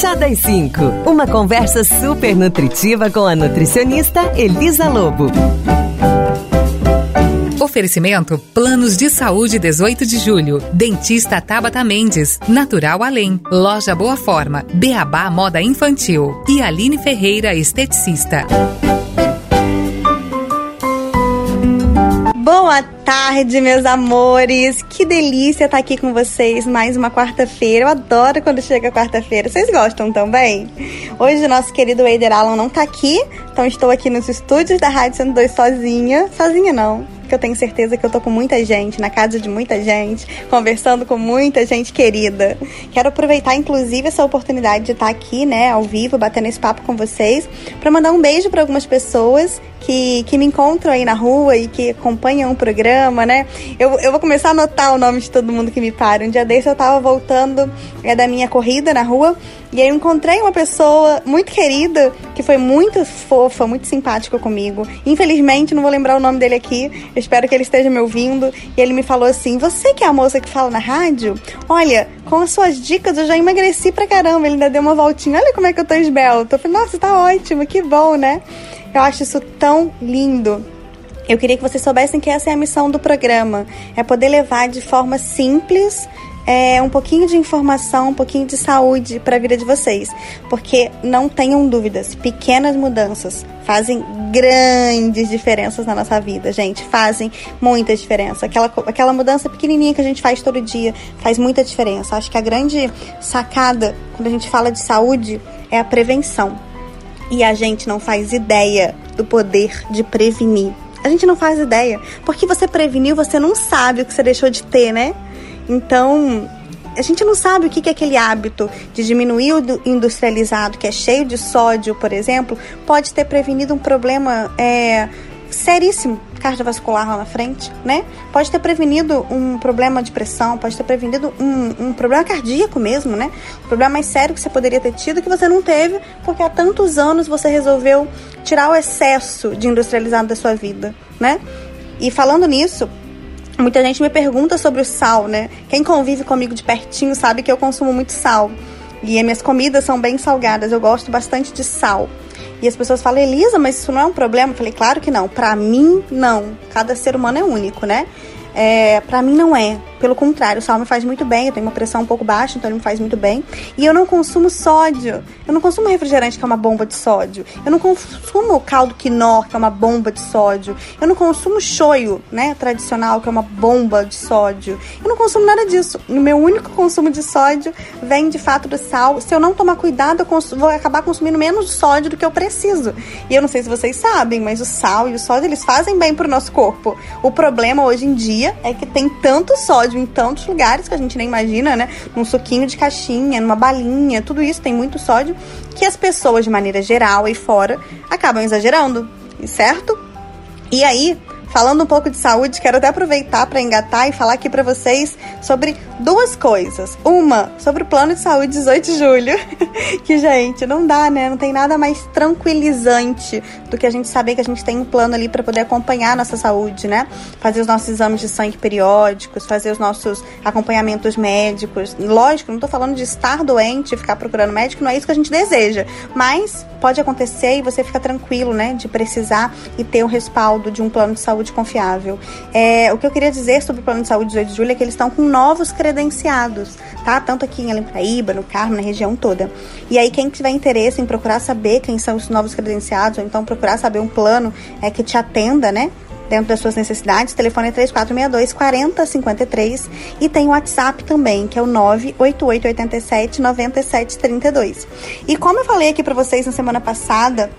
Chá das 5, uma conversa super nutritiva com a nutricionista Elisa Lobo. Oferecimento Planos de Saúde 18 de Julho. Dentista Tabata Mendes. Natural Além. Loja Boa Forma. Beabá Moda Infantil. E Aline Ferreira, esteticista. Boa tarde, meus amores. Que delícia estar aqui com vocês mais uma quarta-feira. Eu adoro quando chega quarta-feira. Vocês gostam também? Hoje o nosso querido Eider Alan não tá aqui, então estou aqui nos estúdios da Rádio 102 sozinha. Sozinha não, que eu tenho certeza que eu tô com muita gente, na casa de muita gente, conversando com muita gente querida. Quero aproveitar, inclusive, essa oportunidade de estar aqui, né, ao vivo, batendo esse papo com vocês, para mandar um beijo para algumas pessoas que, que me encontram aí na rua e que acompanham o programa, né? Eu, eu vou começar a anotar o nome de todo mundo que me para. Um dia desse eu tava voltando é, da minha corrida na rua e aí eu encontrei uma pessoa muito querida, que foi muito fofa, muito simpática comigo. Infelizmente, não vou lembrar o nome dele aqui. Eu espero que ele esteja me ouvindo. E ele me falou assim: Você que é a moça que fala na rádio? Olha, com as suas dicas eu já emagreci pra caramba. Ele ainda deu uma voltinha. Olha como é que eu tô esbelto. Eu falei, nossa, tá ótimo, que bom, né? Eu acho isso tão lindo. Eu queria que vocês soubessem que essa é a missão do programa: é poder levar de forma simples é, um pouquinho de informação, um pouquinho de saúde para a vida de vocês. Porque não tenham dúvidas, pequenas mudanças fazem grandes diferenças na nossa vida, gente. Fazem muita diferença. Aquela, aquela mudança pequenininha que a gente faz todo dia faz muita diferença. Acho que a grande sacada quando a gente fala de saúde é a prevenção e a gente não faz ideia do poder de prevenir. A gente não faz ideia. Porque você preveniu, você não sabe o que você deixou de ter, né? Então, a gente não sabe o que é aquele hábito de diminuir o industrializado, que é cheio de sódio, por exemplo, pode ter prevenido um problema é, seríssimo cardiovascular lá na frente, né? Pode ter prevenido um problema de pressão, pode ter prevenido um, um problema cardíaco mesmo, né? Um problema mais sério que você poderia ter tido que você não teve porque há tantos anos você resolveu tirar o excesso de industrializado da sua vida, né? E falando nisso, muita gente me pergunta sobre o sal, né? Quem convive comigo de pertinho sabe que eu consumo muito sal. E as minhas comidas são bem salgadas, eu gosto bastante de sal. E as pessoas falam, Elisa, mas isso não é um problema? Eu falei, claro que não. Para mim, não. Cada ser humano é único, né? É, para mim não é. Pelo contrário, o sal me faz muito bem. Eu tenho uma pressão um pouco baixa, então ele me faz muito bem. E eu não consumo sódio. Eu não consumo refrigerante, que é uma bomba de sódio. Eu não consumo caldo quinó, que é uma bomba de sódio. Eu não consumo shoyu, né, tradicional, que é uma bomba de sódio. Eu não consumo nada disso. O meu único consumo de sódio vem de fato do sal. Se eu não tomar cuidado, eu vou acabar consumindo menos sódio do que eu preciso. E eu não sei se vocês sabem, mas o sal e o sódio, eles fazem bem pro nosso corpo. O problema hoje em dia é que tem tanto sódio em tantos lugares que a gente nem imagina, né? Num suquinho de caixinha, numa balinha, tudo isso tem muito sódio que as pessoas, de maneira geral e fora, acabam exagerando, certo? E aí, Falando um pouco de saúde, quero até aproveitar para engatar e falar aqui para vocês sobre duas coisas. Uma, sobre o plano de saúde 18 de julho, que gente, não dá, né? Não tem nada mais tranquilizante do que a gente saber que a gente tem um plano ali para poder acompanhar a nossa saúde, né? Fazer os nossos exames de sangue periódicos, fazer os nossos acompanhamentos médicos. Lógico, não tô falando de estar doente ficar procurando médico, não é isso que a gente deseja, mas pode acontecer e você fica tranquilo, né, de precisar e ter o respaldo de um plano de saúde saúde confiável. É, o que eu queria dizer sobre o plano de saúde 18 de julho é que eles estão com novos credenciados, tá? Tanto aqui em Alempraíba, no Carmo, na região toda. E aí, quem tiver interesse em procurar saber quem são os novos credenciados, ou então procurar saber um plano é, que te atenda, né? dentro das suas necessidades. O telefone é 3462 4053 e tem o WhatsApp também, que é o 98887 9732. E como eu falei aqui para vocês na semana passada,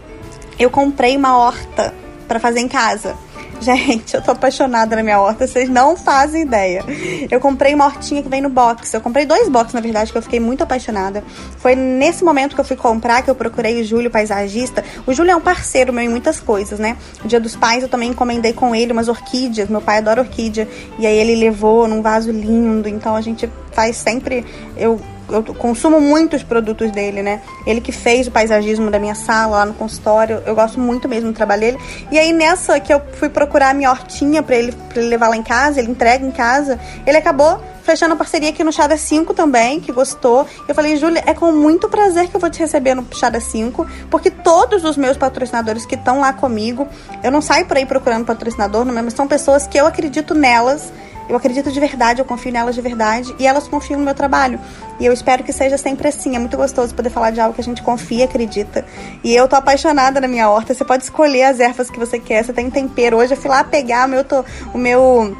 eu comprei uma horta para fazer em casa. Gente, eu tô apaixonada na minha horta, vocês não fazem ideia. Eu comprei uma hortinha que vem no box. Eu comprei dois boxes, na verdade, que eu fiquei muito apaixonada. Foi nesse momento que eu fui comprar que eu procurei o Júlio, paisagista. O Júlio é um parceiro meu em muitas coisas, né? O Dia dos Pais eu também encomendei com ele umas orquídeas. Meu pai adora orquídea. E aí ele levou num vaso lindo. Então a gente faz sempre. Eu eu consumo muitos produtos dele, né? Ele que fez o paisagismo da minha sala lá no consultório. Eu gosto muito mesmo do trabalho dele. E aí nessa que eu fui procurar a minha hortinha para ele, pra ele levar lá em casa, ele entrega em casa, ele acabou fechando a parceria aqui no Chá das 5 também, que gostou. Eu falei, Júlia, é com muito prazer que eu vou te receber no Chá das 5, porque todos os meus patrocinadores que estão lá comigo, eu não saio por aí procurando patrocinador, não, mas são pessoas que eu acredito nelas eu acredito de verdade, eu confio nelas de verdade e elas confiam no meu trabalho. E eu espero que seja sempre assim. É muito gostoso poder falar de algo que a gente confia, acredita. E eu tô apaixonada na minha horta. Você pode escolher as ervas que você quer. Você tem tempero. Hoje eu fui lá pegar o meu, o meu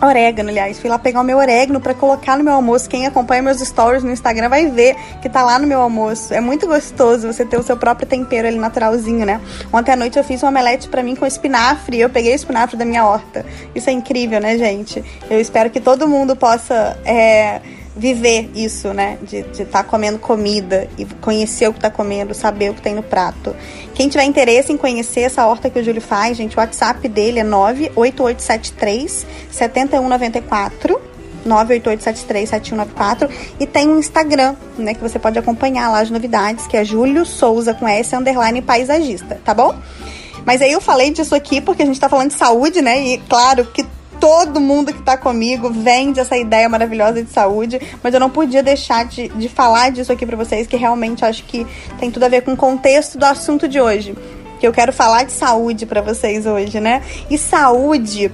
orégano, aliás. Fui lá pegar o meu orégano para colocar no meu almoço. Quem acompanha meus stories no Instagram vai ver que tá lá no meu almoço. É muito gostoso você ter o seu próprio tempero ali naturalzinho, né? Ontem à noite eu fiz um omelete para mim com espinafre. Eu peguei o espinafre da minha horta. Isso é incrível, né, gente? Eu espero que todo mundo possa é, viver isso, né? De estar tá comendo comida e conhecer o que tá comendo, saber o que tem no prato. Quem tiver interesse em conhecer essa horta que o Júlio faz, gente, o WhatsApp dele é 98873 7194. 988737194 e tem um Instagram, né, que você pode acompanhar lá as novidades, que é Júlio Souza com S underline paisagista, tá bom? Mas aí eu falei disso aqui porque a gente tá falando de saúde, né? E claro que todo mundo que está comigo vende essa ideia maravilhosa de saúde, mas eu não podia deixar de, de falar disso aqui para vocês, que realmente acho que tem tudo a ver com o contexto do assunto de hoje. Que eu quero falar de saúde para vocês hoje, né? E saúde,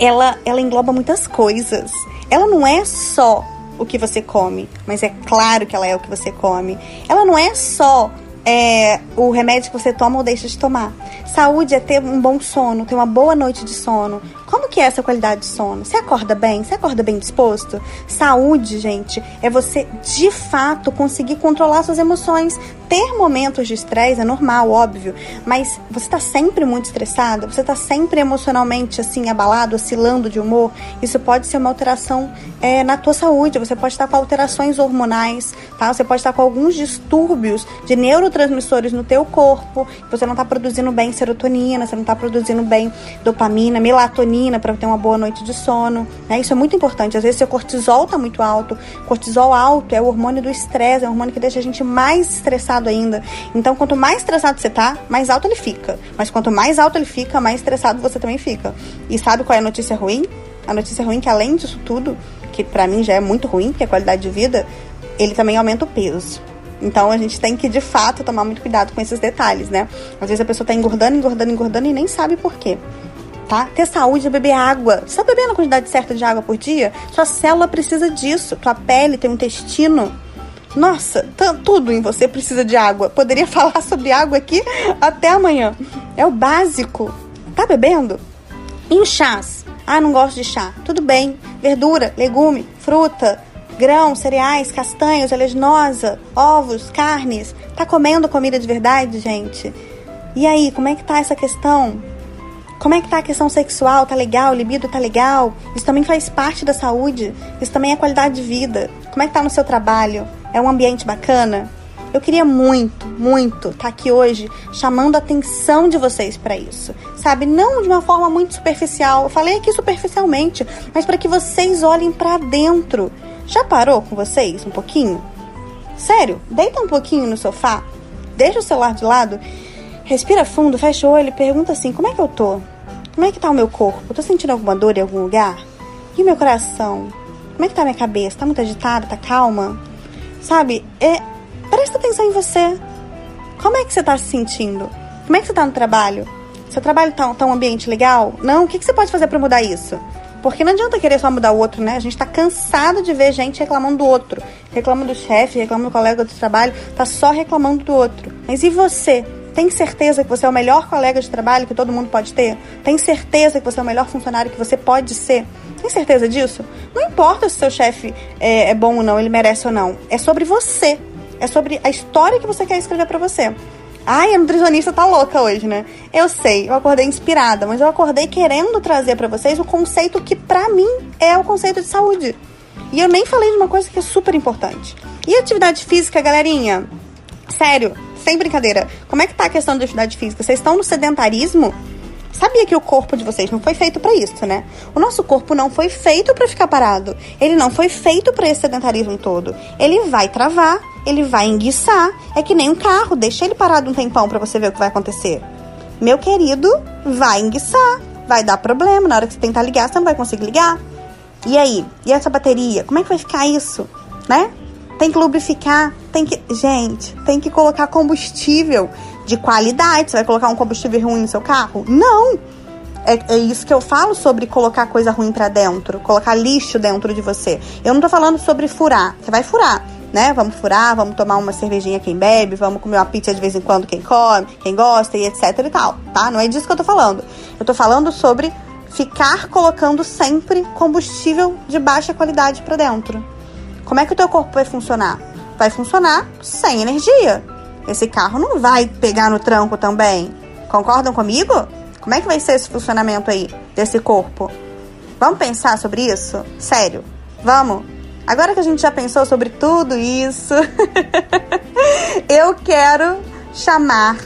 ela, ela engloba muitas coisas. Ela não é só o que você come, mas é claro que ela é o que você come. Ela não é só é, o remédio que você toma ou deixa de tomar. Saúde é ter um bom sono, ter uma boa noite de sono. Como que é essa qualidade de sono? Você acorda bem? Você acorda bem disposto? Saúde, gente, é você de fato conseguir controlar suas emoções. Ter momentos de estresse é normal, óbvio, mas você está sempre muito estressada, você está sempre emocionalmente assim abalado, oscilando de humor. Isso pode ser uma alteração é, na tua saúde. Você pode estar com alterações hormonais, tá? Você pode estar com alguns distúrbios de neurotransmissores no teu corpo. Você não está produzindo bem serotonina, você não está produzindo bem dopamina, melatonina para ter uma boa noite de sono. Né? Isso é muito importante. Às vezes seu cortisol está muito alto. Cortisol alto é o hormônio do estresse, é o hormônio que deixa a gente mais estressado ainda. Então, quanto mais estressado você tá, mais alto ele fica. Mas quanto mais alto ele fica, mais estressado você também fica. E sabe qual é a notícia ruim? A notícia ruim é que além disso tudo, que para mim já é muito ruim, que é a qualidade de vida, ele também aumenta o peso. Então a gente tem que, de fato, tomar muito cuidado com esses detalhes, né? Às vezes a pessoa tá engordando, engordando, engordando e nem sabe por quê. Tá? Ter saúde é beber água. Você tá bebendo a quantidade certa de água por dia? Sua célula precisa disso. Tua pele tem um intestino. Nossa, tudo em você precisa de água. Poderia falar sobre água aqui até amanhã. É o básico. Tá bebendo? E os chás? Ah, não gosto de chá. Tudo bem. Verdura, legume, fruta, grãos, cereais, castanhas, oleaginosa, ovos, carnes. Tá comendo comida de verdade, gente? E aí, como é que tá essa questão? Como é que tá a questão sexual? Tá legal? libido tá legal? Isso também faz parte da saúde. Isso também é qualidade de vida. Como é que tá no seu trabalho? É um ambiente bacana? Eu queria muito, muito estar tá aqui hoje chamando a atenção de vocês para isso. Sabe? Não de uma forma muito superficial. Eu falei aqui superficialmente, mas para que vocês olhem para dentro já parou com vocês um pouquinho? Sério, deita um pouquinho no sofá, deixa o celular de lado, respira fundo, fecha o olho e pergunta assim: como é que eu tô? Como é que tá o meu corpo? Tô sentindo alguma dor em algum lugar? E o meu coração? Como é que tá a minha cabeça? Tá muito agitada? Tá calma? Sabe? É, presta atenção em você. Como é que você tá se sentindo? Como é que você tá no trabalho? Seu trabalho tá, tá um ambiente legal? Não? O que, que você pode fazer para mudar isso? Porque não adianta querer só mudar o outro, né? A gente tá cansado de ver gente reclamando do outro. Reclamando do chefe, reclamando do colega do trabalho, tá só reclamando do outro. Mas e você? Tem certeza que você é o melhor colega de trabalho que todo mundo pode ter? Tem certeza que você é o melhor funcionário que você pode ser? Tem certeza disso? Não importa se seu chefe é, é bom ou não, ele merece ou não. É sobre você. É sobre a história que você quer escrever para você. Ai, a nutricionista tá louca hoje, né? Eu sei, eu acordei inspirada, mas eu acordei querendo trazer para vocês o conceito que para mim é o conceito de saúde. E eu nem falei de uma coisa que é super importante. E atividade física, galerinha? Sério, sem brincadeira. Como é que tá a questão da atividade física? Vocês estão no sedentarismo? Sabia que o corpo de vocês não foi feito para isso, né? O nosso corpo não foi feito para ficar parado. Ele não foi feito para esse sedentarismo todo. Ele vai travar, ele vai enguiçar. É que nem um carro, deixa ele parado um tempão para você ver o que vai acontecer. Meu querido, vai enguiçar, vai dar problema. Na hora que você tentar ligar, você não vai conseguir ligar. E aí? E essa bateria? Como é que vai ficar isso? Né? Tem que lubrificar, tem que. Gente, tem que colocar combustível de qualidade. Você vai colocar um combustível ruim no seu carro? Não! É, é isso que eu falo sobre colocar coisa ruim para dentro, colocar lixo dentro de você. Eu não tô falando sobre furar. Você vai furar, né? Vamos furar, vamos tomar uma cervejinha quem bebe, vamos comer uma pizza de vez em quando quem come, quem gosta e etc e tal, tá? Não é disso que eu tô falando. Eu tô falando sobre ficar colocando sempre combustível de baixa qualidade para dentro. Como é que o teu corpo vai funcionar? Vai funcionar sem energia. Esse carro não vai pegar no tranco também. Concordam comigo? Como é que vai ser esse funcionamento aí desse corpo? Vamos pensar sobre isso? Sério? Vamos? Agora que a gente já pensou sobre tudo isso, eu quero chamar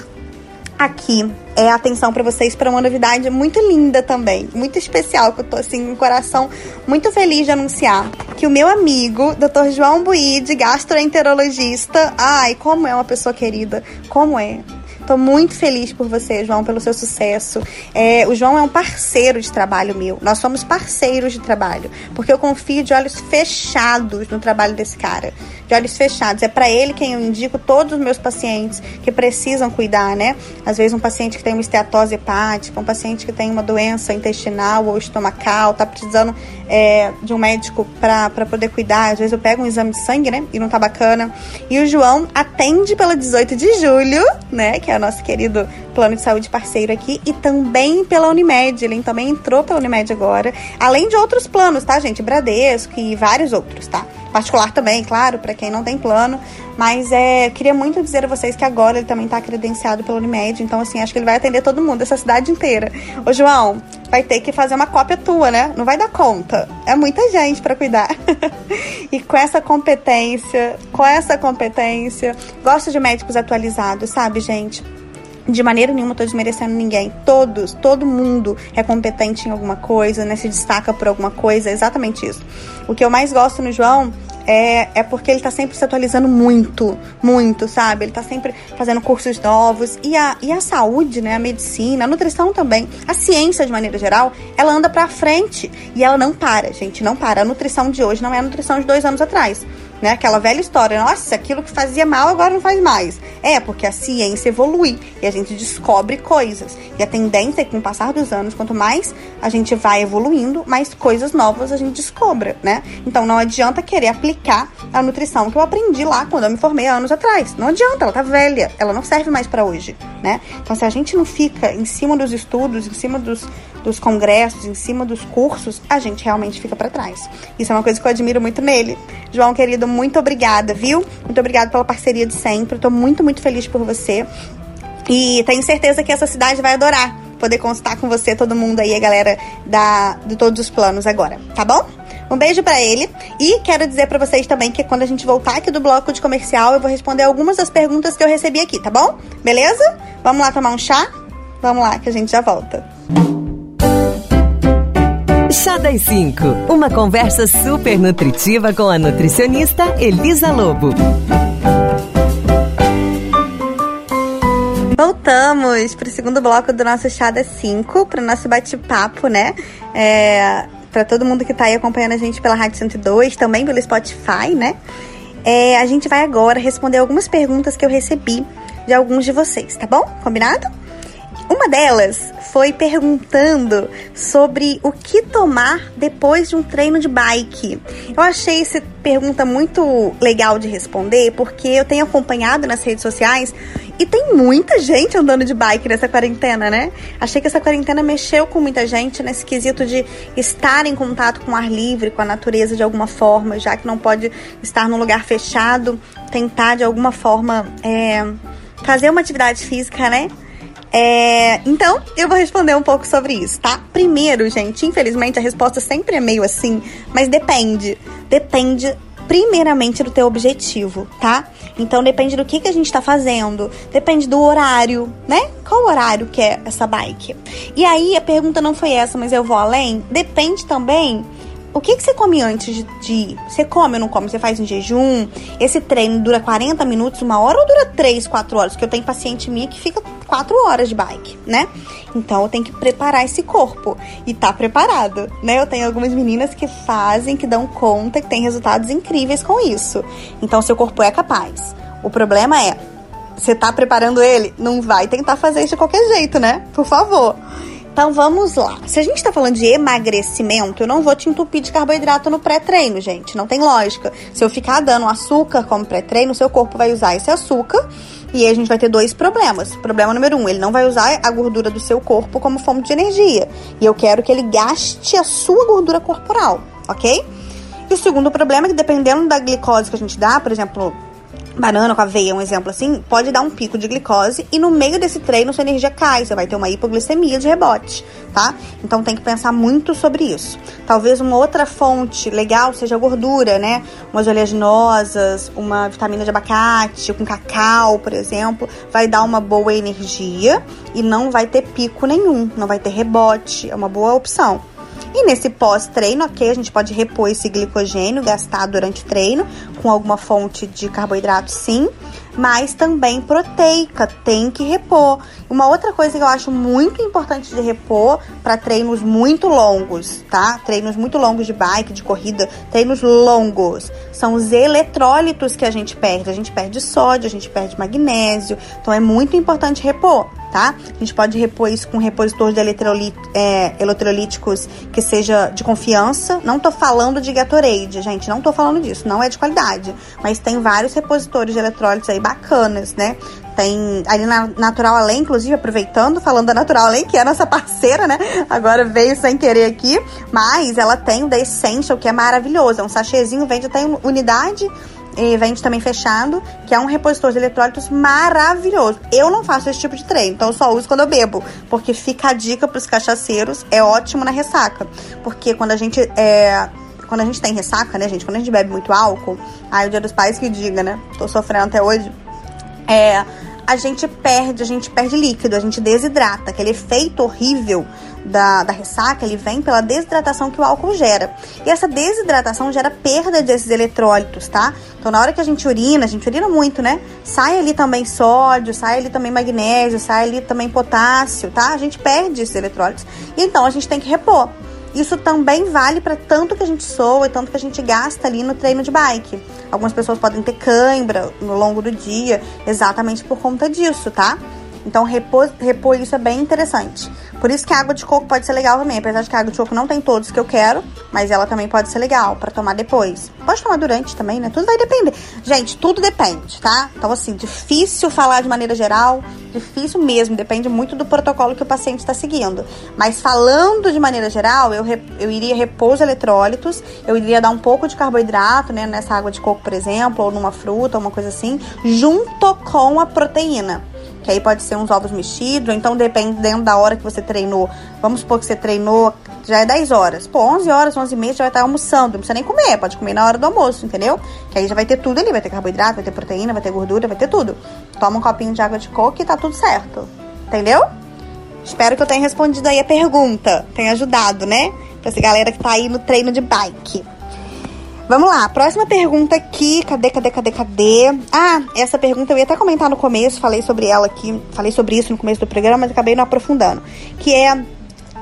aqui é, atenção para vocês para uma novidade muito linda também, muito especial, que eu tô assim, com um coração muito feliz de anunciar. Que o meu amigo, Dr. João Buide, gastroenterologista, ai, como é uma pessoa querida, como é. Tô muito feliz por você, João, pelo seu sucesso. É, o João é um parceiro de trabalho meu. Nós somos parceiros de trabalho. Porque eu confio de olhos fechados no trabalho desse cara. De olhos fechados. É para ele quem eu indico todos os meus pacientes que precisam cuidar, né? Às vezes um paciente que tem uma esteatose hepática, um paciente que tem uma doença intestinal ou estomacal, tá precisando é, de um médico para poder cuidar. Às vezes eu pego um exame de sangue, né? E não tá bacana. E o João atende pela 18 de julho, né? Que é o nosso querido plano de saúde parceiro aqui. E também pela Unimed. Ele também entrou pela Unimed agora. Além de outros planos, tá, gente? Bradesco e vários outros, tá? Particular também, claro, para quem não tem plano. Mas é, queria muito dizer a vocês que agora ele também está credenciado pela Unimed. Então, assim, acho que ele vai atender todo mundo, essa cidade inteira. Ô, João, vai ter que fazer uma cópia tua, né? Não vai dar conta. É muita gente para cuidar. e com essa competência, com essa competência, gosto de médicos atualizados, sabe, gente? De maneira nenhuma estou desmerecendo ninguém. Todos, todo mundo é competente em alguma coisa, né? Se destaca por alguma coisa, é exatamente isso. O que eu mais gosto no João é, é porque ele tá sempre se atualizando muito, muito, sabe? Ele tá sempre fazendo cursos novos. E a, e a saúde, né? A medicina, a nutrição também, a ciência de maneira geral, ela anda pra frente e ela não para, gente, não para. A nutrição de hoje não é a nutrição de dois anos atrás né? Aquela velha história, nossa, aquilo que fazia mal agora não faz mais. É, porque a ciência evolui e a gente descobre coisas. E a tendência é que com o passar dos anos, quanto mais a gente vai evoluindo, mais coisas novas a gente descobre, né? Então não adianta querer aplicar a nutrição que eu aprendi lá quando eu me formei anos atrás. Não adianta, ela tá velha, ela não serve mais para hoje, né? Então se a gente não fica em cima dos estudos, em cima dos, dos congressos, em cima dos cursos, a gente realmente fica para trás. Isso é uma coisa que eu admiro muito nele. João, querido, muito obrigada, viu? Muito obrigada pela parceria de sempre. Estou muito, muito feliz por você. E tenho certeza que essa cidade vai adorar poder constar com você, todo mundo aí, a galera da, de todos os planos agora, tá bom? Um beijo para ele e quero dizer para vocês também que quando a gente voltar aqui do bloco de comercial, eu vou responder algumas das perguntas que eu recebi aqui, tá bom? Beleza? Vamos lá tomar um chá? Vamos lá que a gente já volta. Chá das 5. Uma conversa super nutritiva com a nutricionista Elisa Lobo. Voltamos para o segundo bloco do nosso Chá das 5, para o nosso bate-papo, né? É, para todo mundo que está aí acompanhando a gente pela Rádio 102, também pelo Spotify, né? É, a gente vai agora responder algumas perguntas que eu recebi de alguns de vocês, tá bom? Combinado? Uma delas foi perguntando sobre o que tomar depois de um treino de bike. Eu achei essa pergunta muito legal de responder porque eu tenho acompanhado nas redes sociais e tem muita gente andando de bike nessa quarentena, né? Achei que essa quarentena mexeu com muita gente nesse quesito de estar em contato com o ar livre, com a natureza de alguma forma, já que não pode estar num lugar fechado, tentar de alguma forma é, fazer uma atividade física, né? É, então, eu vou responder um pouco sobre isso, tá? Primeiro, gente, infelizmente a resposta sempre é meio assim, mas depende. Depende primeiramente do teu objetivo, tá? Então depende do que, que a gente tá fazendo, depende do horário, né? Qual horário que é essa bike? E aí a pergunta não foi essa, mas eu vou além. Depende também o que, que você come antes de, de, Você come ou não come? Você faz em jejum? Esse treino dura 40 minutos, uma hora ou dura 3, 4 horas? Porque eu tenho paciente minha que fica 4 horas de bike, né? Então eu tenho que preparar esse corpo. E tá preparado, né? Eu tenho algumas meninas que fazem, que dão conta, que têm resultados incríveis com isso. Então seu corpo é capaz. O problema é, você tá preparando ele? Não vai tentar fazer isso de qualquer jeito, né? Por favor. Então vamos lá. Se a gente tá falando de emagrecimento, eu não vou te entupir de carboidrato no pré-treino, gente. Não tem lógica. Se eu ficar dando açúcar como pré-treino, seu corpo vai usar esse açúcar e aí a gente vai ter dois problemas. Problema número um, ele não vai usar a gordura do seu corpo como fonte de energia. E eu quero que ele gaste a sua gordura corporal, ok? E o segundo problema é que dependendo da glicose que a gente dá, por exemplo, banana com aveia, um exemplo assim, pode dar um pico de glicose e no meio desse treino sua energia cai, você vai ter uma hipoglicemia de rebote, tá? Então tem que pensar muito sobre isso. Talvez uma outra fonte legal seja a gordura, né? Umas oleaginosas, uma vitamina de abacate, com cacau, por exemplo, vai dar uma boa energia e não vai ter pico nenhum, não vai ter rebote, é uma boa opção. E nesse pós-treino, ok, a gente pode repor esse glicogênio gastado durante o treino com alguma fonte de carboidrato, sim, mas também proteica, tem que repor. Uma outra coisa que eu acho muito importante de repor para treinos muito longos, tá? Treinos muito longos de bike, de corrida, treinos longos, são os eletrólitos que a gente perde. A gente perde sódio, a gente perde magnésio, então é muito importante repor tá? A gente pode repor isso com repositor de é, eletrolíticos que seja de confiança. Não tô falando de Gatorade, gente, não tô falando disso, não é de qualidade. Mas tem vários repositores de eletrólitos aí bacanas, né? Tem ali na Natural Além, inclusive, aproveitando, falando da Natural Além, que é nossa parceira, né? Agora veio sem querer aqui. Mas ela tem o The Essential, que é maravilhoso. É um sachêzinho, vende até unidade e vende também fechado, que é um repositor de eletrólitos maravilhoso. Eu não faço esse tipo de treino, então eu só uso quando eu bebo, porque fica a dica para os cachaceiros, é ótimo na ressaca. Porque quando a gente é, quando a gente tem ressaca, né, gente, quando a gente bebe muito álcool, aí o dia dos pais que diga, né? Tô sofrendo até hoje. É, a gente perde, a gente perde líquido, a gente desidrata, aquele efeito horrível da, da ressaca, ele vem pela desidratação que o álcool gera. E essa desidratação gera perda desses eletrólitos, tá? Então, na hora que a gente urina, a gente urina muito, né? Sai ali também sódio, sai ali também magnésio, sai ali também potássio, tá? A gente perde esses eletrólitos. Então, a gente tem que repor. Isso também vale para tanto que a gente soa e tanto que a gente gasta ali no treino de bike. Algumas pessoas podem ter cãibra no longo do dia, exatamente por conta disso, tá? Então, repor, repor isso é bem interessante. Por isso que a água de coco pode ser legal também. Apesar de que a água de coco não tem todos que eu quero, mas ela também pode ser legal para tomar depois. Pode tomar durante também, né? Tudo vai depender. Gente, tudo depende, tá? Então, assim, difícil falar de maneira geral, difícil mesmo. Depende muito do protocolo que o paciente está seguindo. Mas falando de maneira geral, eu, eu iria repor os eletrólitos, eu iria dar um pouco de carboidrato, né? Nessa água de coco, por exemplo, ou numa fruta, uma coisa assim, junto com a proteína que aí pode ser uns ovos mexidos, então dependendo da hora que você treinou, vamos supor que você treinou, já é 10 horas, pô, 11 horas, 11 e meia, já vai estar almoçando, não precisa nem comer, pode comer na hora do almoço, entendeu? Que aí já vai ter tudo ali, vai ter carboidrato, vai ter proteína, vai ter gordura, vai ter tudo. Toma um copinho de água de coco e tá tudo certo, entendeu? Espero que eu tenha respondido aí a pergunta, tenha ajudado, né? Pra essa galera que tá aí no treino de bike. Vamos lá, próxima pergunta aqui. Cadê, cadê, cadê, cadê? Ah, essa pergunta eu ia até comentar no começo, falei sobre ela aqui, falei sobre isso no começo do programa, mas acabei não aprofundando. Que é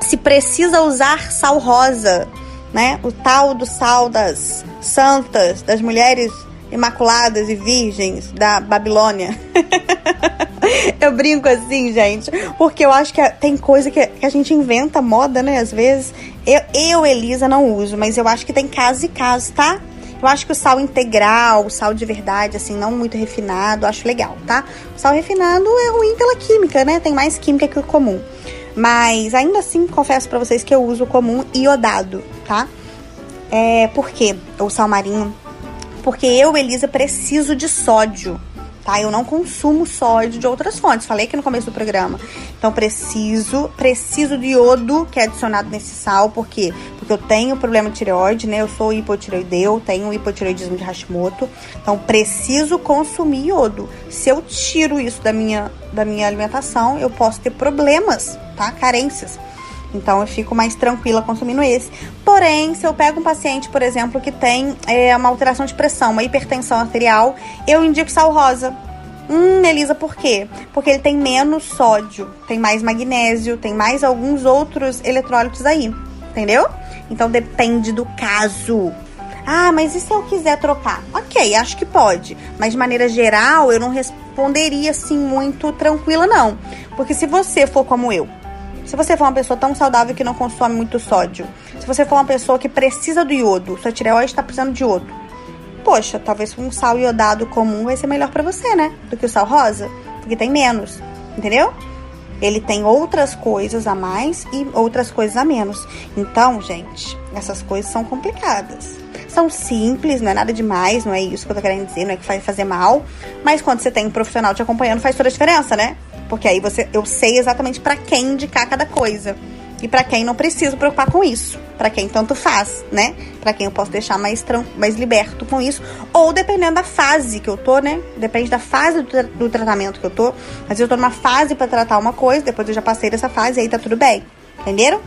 se precisa usar sal rosa, né? O tal do sal das santas, das mulheres imaculadas e virgens da Babilônia. eu brinco assim, gente, porque eu acho que tem coisa que a gente inventa moda, né? Às vezes. Eu, eu, Elisa, não uso, mas eu acho que tem casos e casos, tá? Eu acho que o sal integral, o sal de verdade, assim, não muito refinado, acho legal, tá? O sal refinado é ruim pela química, né? Tem mais química que o comum. Mas ainda assim, confesso para vocês que eu uso o comum iodado, tá? É, por quê? O sal marinho porque eu, Elisa, preciso de sódio. Tá? Eu não consumo sódio de outras fontes, falei aqui no começo do programa. Então preciso, preciso de iodo que é adicionado nesse sal, por quê? Porque eu tenho problema de tireoide, né? Eu sou hipotireoideu, tenho hipotireoidismo de Hashimoto. Então preciso consumir iodo. Se eu tiro isso da minha da minha alimentação, eu posso ter problemas, tá? Carências. Então eu fico mais tranquila consumindo esse. Porém, se eu pego um paciente, por exemplo, que tem é, uma alteração de pressão, uma hipertensão arterial, eu indico sal rosa. Hum, Elisa, por quê? Porque ele tem menos sódio, tem mais magnésio, tem mais alguns outros eletrólitos aí, entendeu? Então depende do caso. Ah, mas e se eu quiser trocar? Ok, acho que pode. Mas de maneira geral, eu não responderia assim muito tranquila, não. Porque se você for como eu, se você for uma pessoa tão saudável que não consome muito sódio, se você for uma pessoa que precisa do iodo, sua tireoide está precisando de iodo, poxa, talvez um sal iodado comum vai ser melhor para você, né? Do que o sal rosa, porque tem menos, entendeu? Ele tem outras coisas a mais e outras coisas a menos. Então, gente, essas coisas são complicadas. São simples, não é nada demais, não é isso que eu tô querendo dizer, não é que vai fazer mal. Mas quando você tem um profissional te acompanhando, faz toda a diferença, né? Porque aí você, eu sei exatamente para quem indicar cada coisa. E para quem não preciso preocupar com isso. Para quem tanto faz, né? Para quem eu posso deixar mais, mais liberto com isso. Ou dependendo da fase que eu tô, né? Depende da fase do, tra do tratamento que eu tô. Às vezes eu tô numa fase para tratar uma coisa, depois eu já passei dessa fase e aí tá tudo bem. Entenderam?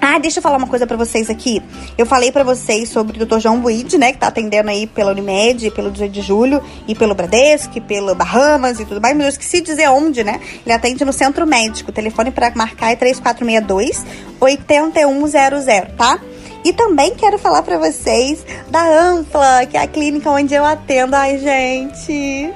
Ah, deixa eu falar uma coisa para vocês aqui. Eu falei para vocês sobre o Dr. João Buide, né, que tá atendendo aí pela Unimed, pelo 18 de julho, e pelo Bradesco, e pelo Bahamas e tudo mais, mas eu esqueci de dizer onde, né? Ele atende no Centro Médico. O telefone para marcar é 3462 8100, tá? E também quero falar para vocês da Ampla, que é a clínica onde eu atendo. Ai, gente,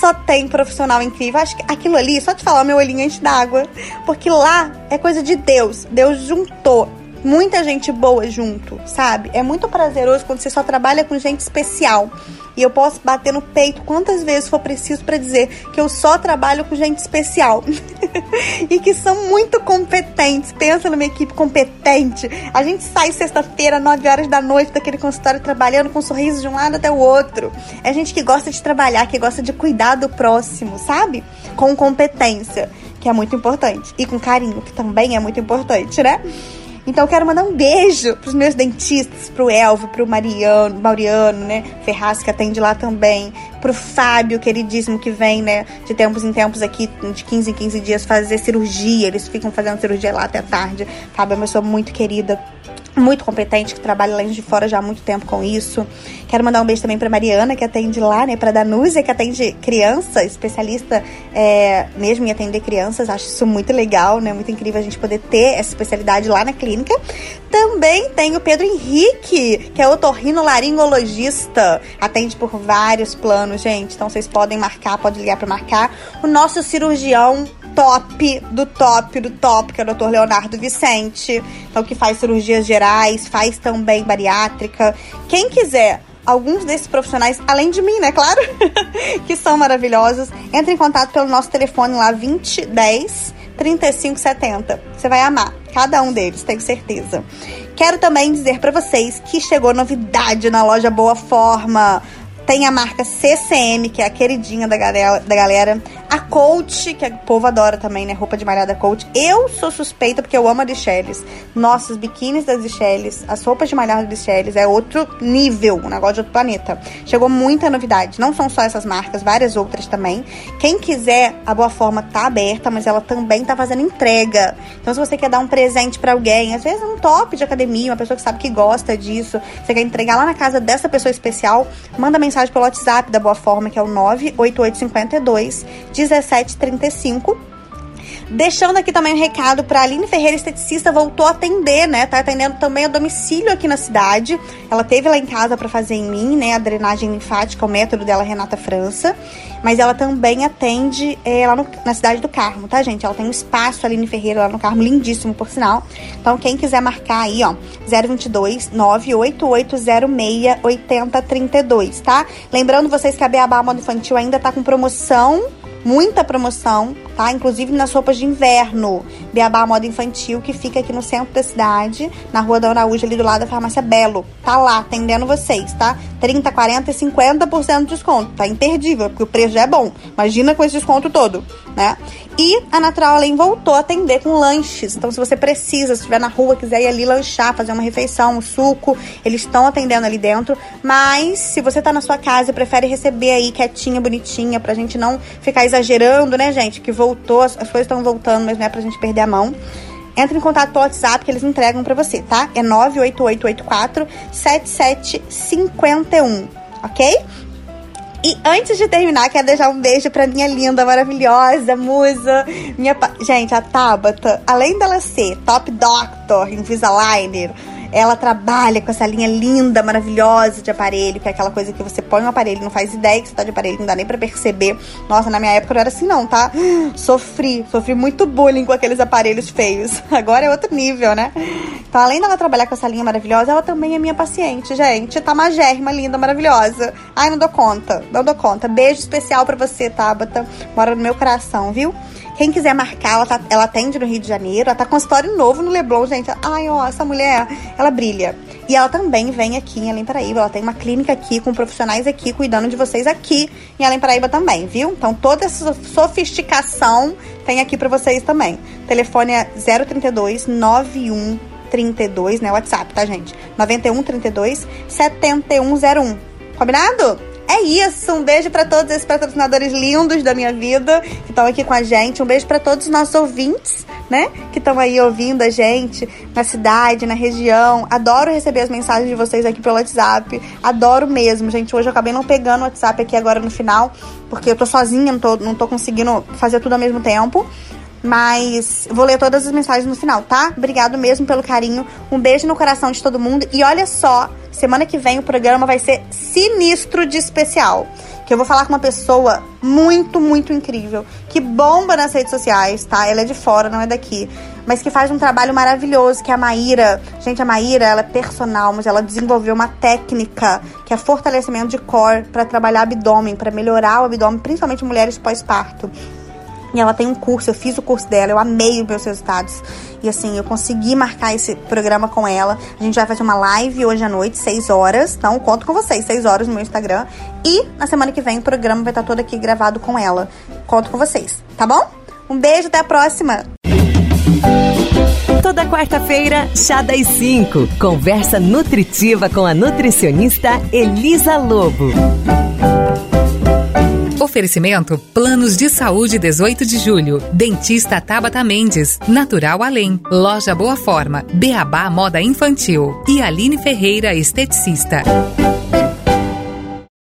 só tem profissional incrível. Acho que aquilo ali, só te falar, meu olhinho enche d'água. Porque lá é coisa de Deus. Deus juntou muita gente boa junto, sabe? É muito prazeroso quando você só trabalha com gente especial. E eu posso bater no peito quantas vezes for preciso para dizer que eu só trabalho com gente especial. e que são muito competentes. Pensa numa equipe competente. A gente sai sexta-feira, 9 horas da noite, daquele consultório trabalhando com um sorriso de um lado até o outro. É gente que gosta de trabalhar, que gosta de cuidar do próximo, sabe? Com competência, que é muito importante. E com carinho, que também é muito importante, né? Então eu quero mandar um beijo pros meus dentistas, pro Elvio, pro Mariano, Mauriano, né? Ferraz, que atende lá também. Pro Fábio, queridíssimo, que vem, né? De tempos em tempos aqui, de 15 em 15 dias, fazer cirurgia. Eles ficam fazendo cirurgia lá até tarde. Fábio é uma pessoa muito querida muito competente, que trabalha lá de fora já há muito tempo com isso. Quero mandar um beijo também para Mariana, que atende lá, né? Para Danúzia, que atende criança, especialista é, mesmo em atender crianças. Acho isso muito legal, né? Muito incrível a gente poder ter essa especialidade lá na clínica. Também tem o Pedro Henrique, que é otorrinolaringologista. Atende por vários planos, gente. Então vocês podem marcar, pode ligar para marcar. O nosso cirurgião top do top do top, que é o Dr. Leonardo Vicente. Então, que faz cirurgias gerais, faz também bariátrica. Quem quiser alguns desses profissionais, além de mim, né, claro, que são maravilhosos, entre em contato pelo nosso telefone lá 2010 3570. Você vai amar cada um deles, tenho certeza. Quero também dizer para vocês que chegou novidade na loja Boa Forma. Tem a marca CCM, que é a queridinha da galera, da galera. Coach, que o povo adora também, né? Roupa de malhada Coach. Eu sou suspeita porque eu amo a Richelles. Nossos biquínis das Richelles, as roupas de malhada das Richelles é outro nível, um negócio de outro planeta. Chegou muita novidade. Não são só essas marcas, várias outras também. Quem quiser, a Boa Forma tá aberta, mas ela também tá fazendo entrega. Então, se você quer dar um presente para alguém, às vezes um top de academia, uma pessoa que sabe que gosta disso, você quer entregar lá na casa dessa pessoa especial, manda mensagem pelo WhatsApp da Boa Forma, que é o 98852 1735. Deixando aqui também um recado para Aline Ferreira, esteticista, voltou a atender, né? Tá atendendo também a domicílio aqui na cidade. Ela teve lá em casa para fazer em mim, né? A drenagem linfática, o método dela, Renata França mas ela também atende é, lá no, na cidade do Carmo, tá, gente? Ela tem um espaço Aline Ferreira lá no Carmo, lindíssimo, por sinal. Então, quem quiser marcar aí, ó, 022 98806 8032, tá? Lembrando vocês que a Beabá Moda Infantil ainda tá com promoção, muita promoção, tá? Inclusive nas roupas de inverno. Beabá Moda Infantil, que fica aqui no centro da cidade, na Rua da Araújo, ali do lado da Farmácia Belo. Tá lá, atendendo vocês, tá? 30, 40 e 50% de desconto. Tá imperdível, porque o preço já é bom. Imagina com esse desconto todo, né? E a Natural Além voltou a atender com lanches. Então, se você precisa, se estiver na rua, quiser ir ali lanchar, fazer uma refeição, um suco, eles estão atendendo ali dentro. Mas, se você tá na sua casa e prefere receber aí quietinha, bonitinha, pra gente não ficar exagerando, né, gente? Que voltou, as, coisas estão voltando, mas não é pra gente perder a mão. Entre em contato pelo WhatsApp que eles entregam para você, tá? É 98884 7751, ok? E antes de terminar, quero deixar um beijo pra minha linda, maravilhosa musa. Minha pa... Gente, a Tabata, além dela ser top doctor, Invisaligner, ela trabalha com essa linha linda, maravilhosa de aparelho, que é aquela coisa que você põe um aparelho, não faz ideia que você tá de aparelho, não dá nem pra perceber. Nossa, na minha época não era assim não, tá? Sofri, sofri muito bullying com aqueles aparelhos feios. Agora é outro nível, né? Então, além dela trabalhar com essa linha maravilhosa, ela também é minha paciente, gente. Tá magérrima, linda, maravilhosa. Ai, não dou conta, não dou conta. Beijo especial pra você, Tabata. Mora no meu coração, viu? Quem quiser marcar, ela, tá, ela atende no Rio de Janeiro. Ela tá com um história novo no Leblon, gente. Ai, ó, essa mulher, ela brilha. E ela também vem aqui em Além Paraíba. Ela tem uma clínica aqui, com profissionais aqui, cuidando de vocês aqui em Além Paraíba também, viu? Então, toda essa sofisticação tem aqui para vocês também. O telefone é 032 91 32, né? WhatsApp, tá, gente? 91 32 7101. Combinado? É isso. Um beijo para todos esses patrocinadores lindos da minha vida que estão aqui com a gente. Um beijo para todos os nossos ouvintes, né? Que estão aí ouvindo a gente na cidade, na região. Adoro receber as mensagens de vocês aqui pelo WhatsApp. Adoro mesmo, gente. Hoje eu acabei não pegando o WhatsApp aqui agora no final, porque eu tô sozinha, não tô, não tô conseguindo fazer tudo ao mesmo tempo. Mas vou ler todas as mensagens no final, tá? Obrigado mesmo pelo carinho. Um beijo no coração de todo mundo. E olha só, semana que vem o programa vai ser sinistro de especial. Que eu vou falar com uma pessoa muito, muito incrível. Que bomba nas redes sociais, tá? Ela é de fora, não é daqui. Mas que faz um trabalho maravilhoso, que é a Maíra. Gente, a Maíra, ela é personal, mas ela desenvolveu uma técnica que é fortalecimento de core para trabalhar abdômen, para melhorar o abdômen, principalmente mulheres pós-parto. E ela tem um curso, eu fiz o curso dela, eu amei os meus resultados. E assim, eu consegui marcar esse programa com ela. A gente vai fazer uma live hoje à noite, 6 horas. Então, conto com vocês, 6 horas no meu Instagram. E na semana que vem o programa vai estar todo aqui gravado com ela. Conto com vocês, tá bom? Um beijo, até a próxima! Toda quarta-feira, Chá das 5. Conversa nutritiva com a nutricionista Elisa Lobo. Oferecimento Planos de Saúde 18 de Julho. Dentista Tabata Mendes. Natural Além. Loja Boa Forma. Beabá Moda Infantil. E Aline Ferreira, esteticista.